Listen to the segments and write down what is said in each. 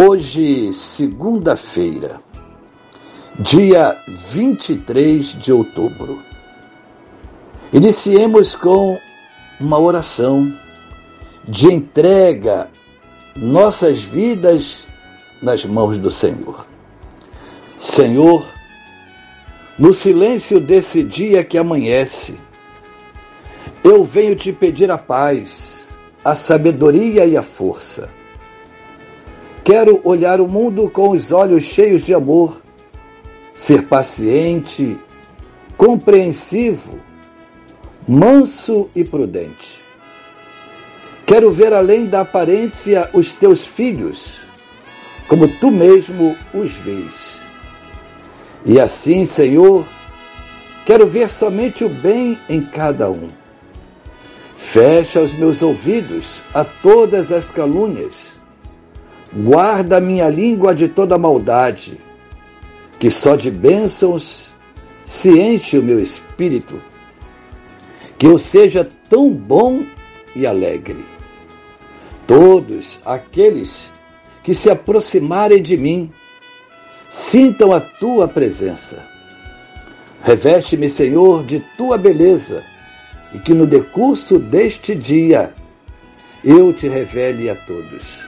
Hoje, segunda-feira, dia 23 de outubro. Iniciemos com uma oração de entrega nossas vidas nas mãos do Senhor. Senhor, no silêncio desse dia que amanhece, eu venho te pedir a paz, a sabedoria e a força Quero olhar o mundo com os olhos cheios de amor, ser paciente, compreensivo, manso e prudente. Quero ver além da aparência os teus filhos, como tu mesmo os vês. E assim, Senhor, quero ver somente o bem em cada um. Fecha os meus ouvidos a todas as calúnias Guarda minha língua de toda maldade, que só de bênçãos se enche o meu espírito. Que eu seja tão bom e alegre. Todos aqueles que se aproximarem de mim sintam a tua presença. Reveste-me, Senhor, de tua beleza e que no decurso deste dia eu te revele a todos.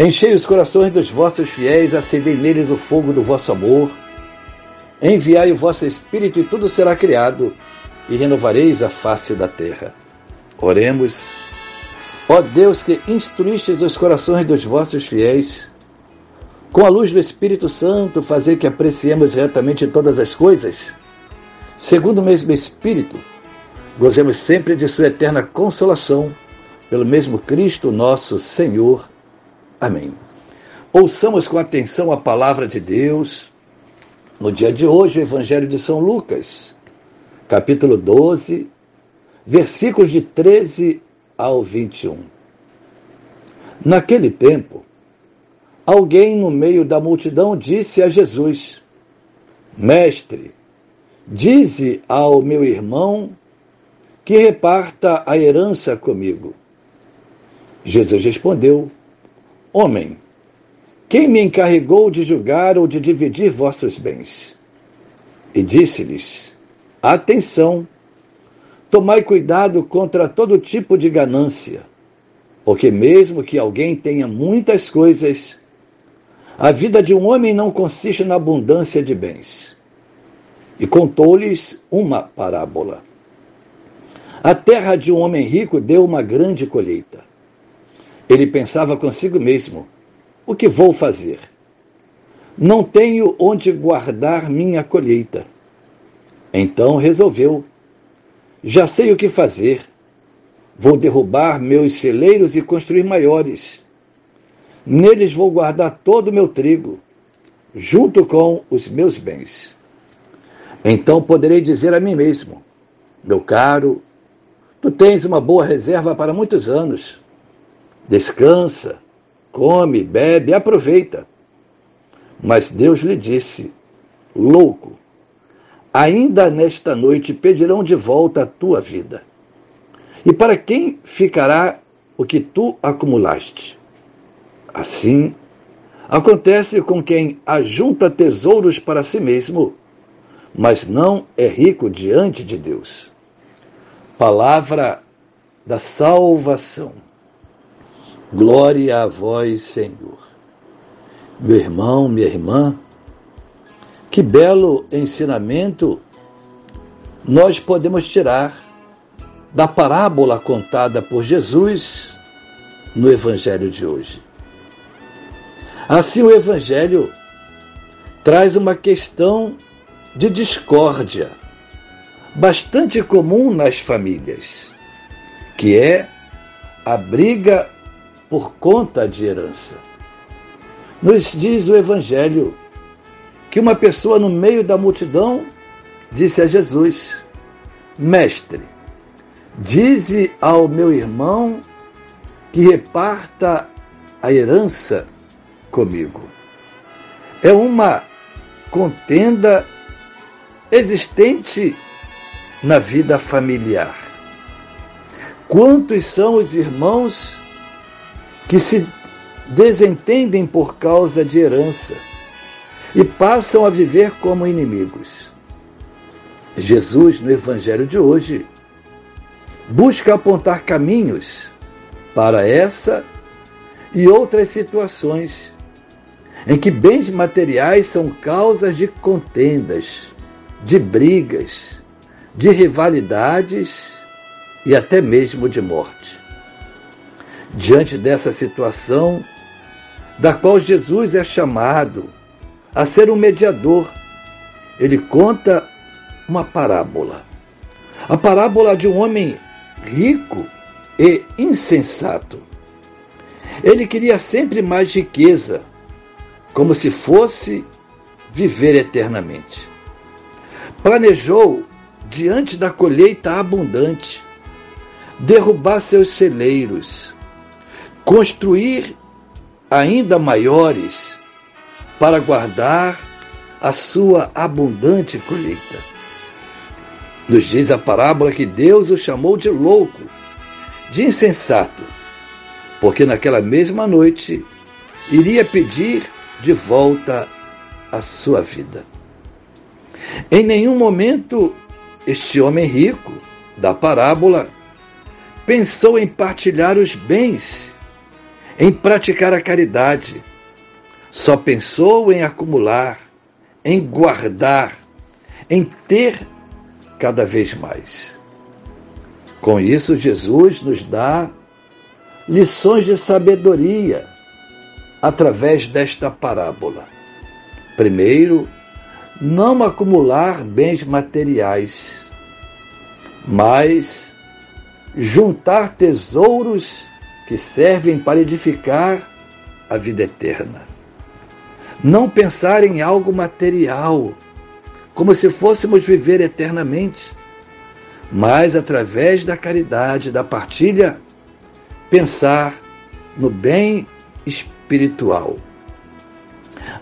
Enchei os corações dos vossos fiéis, acendei neles o fogo do vosso amor. Enviai o vosso Espírito e tudo será criado, e renovareis a face da terra. Oremos. Ó Deus que instruístes os corações dos vossos fiéis, com a luz do Espírito Santo, fazer que apreciemos retamente todas as coisas, segundo o mesmo Espírito, gozemos sempre de Sua eterna consolação, pelo mesmo Cristo nosso Senhor. Amém. Ouçamos com atenção a palavra de Deus. No dia de hoje, o Evangelho de São Lucas, capítulo 12, versículos de 13 ao 21. Naquele tempo, alguém no meio da multidão disse a Jesus: Mestre, dize ao meu irmão que reparta a herança comigo. Jesus respondeu: Homem, quem me encarregou de julgar ou de dividir vossos bens? E disse-lhes: Atenção, tomai cuidado contra todo tipo de ganância, porque mesmo que alguém tenha muitas coisas, a vida de um homem não consiste na abundância de bens. E contou-lhes uma parábola. A terra de um homem rico deu uma grande colheita. Ele pensava consigo mesmo: o que vou fazer? Não tenho onde guardar minha colheita. Então resolveu: já sei o que fazer. Vou derrubar meus celeiros e construir maiores. Neles vou guardar todo o meu trigo, junto com os meus bens. Então poderei dizer a mim mesmo: Meu caro, tu tens uma boa reserva para muitos anos descansa, come, bebe, aproveita. Mas Deus lhe disse: Louco, ainda nesta noite pedirão de volta a tua vida. E para quem ficará o que tu acumulaste? Assim, acontece com quem ajunta tesouros para si mesmo, mas não é rico diante de Deus. Palavra da salvação. Glória a vós, Senhor. Meu irmão, minha irmã, Que belo ensinamento nós podemos tirar da parábola contada por Jesus no Evangelho de hoje. Assim, o Evangelho traz uma questão de discórdia bastante comum nas famílias, que é a briga por conta de herança. Nos diz o Evangelho que uma pessoa no meio da multidão disse a Jesus: Mestre, dize ao meu irmão que reparta a herança comigo. É uma contenda existente na vida familiar. Quantos são os irmãos que se desentendem por causa de herança e passam a viver como inimigos? Jesus, no Evangelho de hoje, busca apontar caminhos para essa e outras situações em que bens materiais são causas de contendas, de brigas, de rivalidades e até mesmo de morte. Diante dessa situação, da qual Jesus é chamado a ser um mediador, ele conta uma parábola. A parábola de um homem rico e insensato. Ele queria sempre mais riqueza, como se fosse viver eternamente. Planejou, diante da colheita abundante, derrubar seus celeiros, construir ainda maiores para guardar a sua abundante colheita. Nos diz a parábola que Deus o chamou de louco, de insensato, porque naquela mesma noite iria pedir de volta a sua vida. Em nenhum momento este homem rico da parábola pensou em partilhar os bens, em praticar a caridade. Só pensou em acumular, em guardar, em ter cada vez mais. Com isso, Jesus nos dá lições de sabedoria através desta parábola. Primeiro, não acumular bens materiais, mas juntar tesouros que servem para edificar a vida eterna. Não pensar em algo material, como se fôssemos viver eternamente, mas através da caridade, da partilha, pensar no bem espiritual.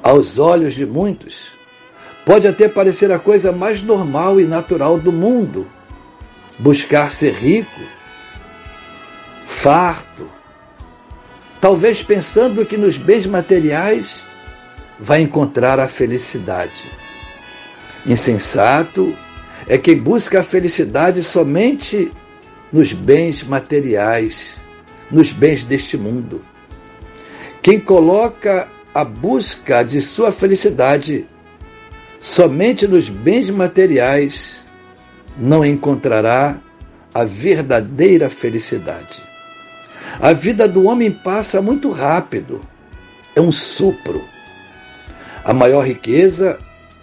Aos olhos de muitos, pode até parecer a coisa mais normal e natural do mundo buscar ser rico, farto, talvez pensando que nos bens materiais vai encontrar a felicidade. Insensato é quem busca a felicidade somente nos bens materiais, nos bens deste mundo. Quem coloca a busca de sua felicidade somente nos bens materiais não encontrará a verdadeira felicidade. A vida do homem passa muito rápido, é um sopro. A maior riqueza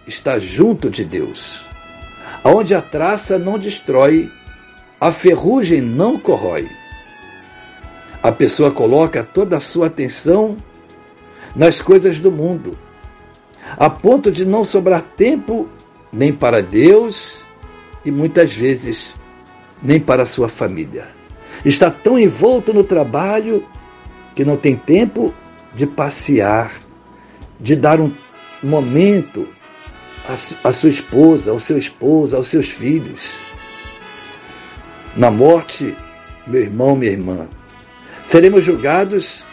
está junto de Deus, onde a traça não destrói, a ferrugem não corrói. A pessoa coloca toda a sua atenção nas coisas do mundo, a ponto de não sobrar tempo nem para Deus e muitas vezes nem para sua família. Está tão envolto no trabalho que não tem tempo de passear, de dar um momento à sua esposa, ao seu esposo, aos seus filhos. Na morte, meu irmão, minha irmã, seremos julgados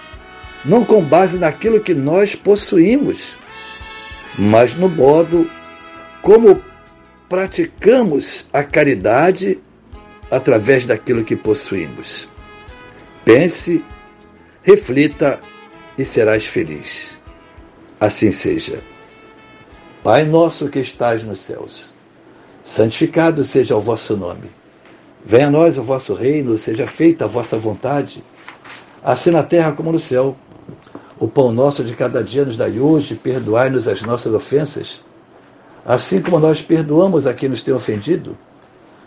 não com base naquilo que nós possuímos, mas no modo como praticamos a caridade através daquilo que possuímos. Pense, reflita e serás feliz. Assim seja. Pai nosso que estás nos céus, santificado seja o vosso nome. Venha a nós o vosso reino, seja feita a vossa vontade, assim na terra como no céu. O pão nosso de cada dia nos dai hoje, perdoai-nos as nossas ofensas, assim como nós perdoamos a quem nos tem ofendido.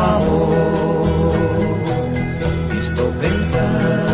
amor. Estou pensando.